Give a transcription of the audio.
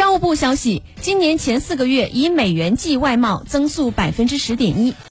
商务部消息今年前四个月以美元计外贸增速百分之十点一。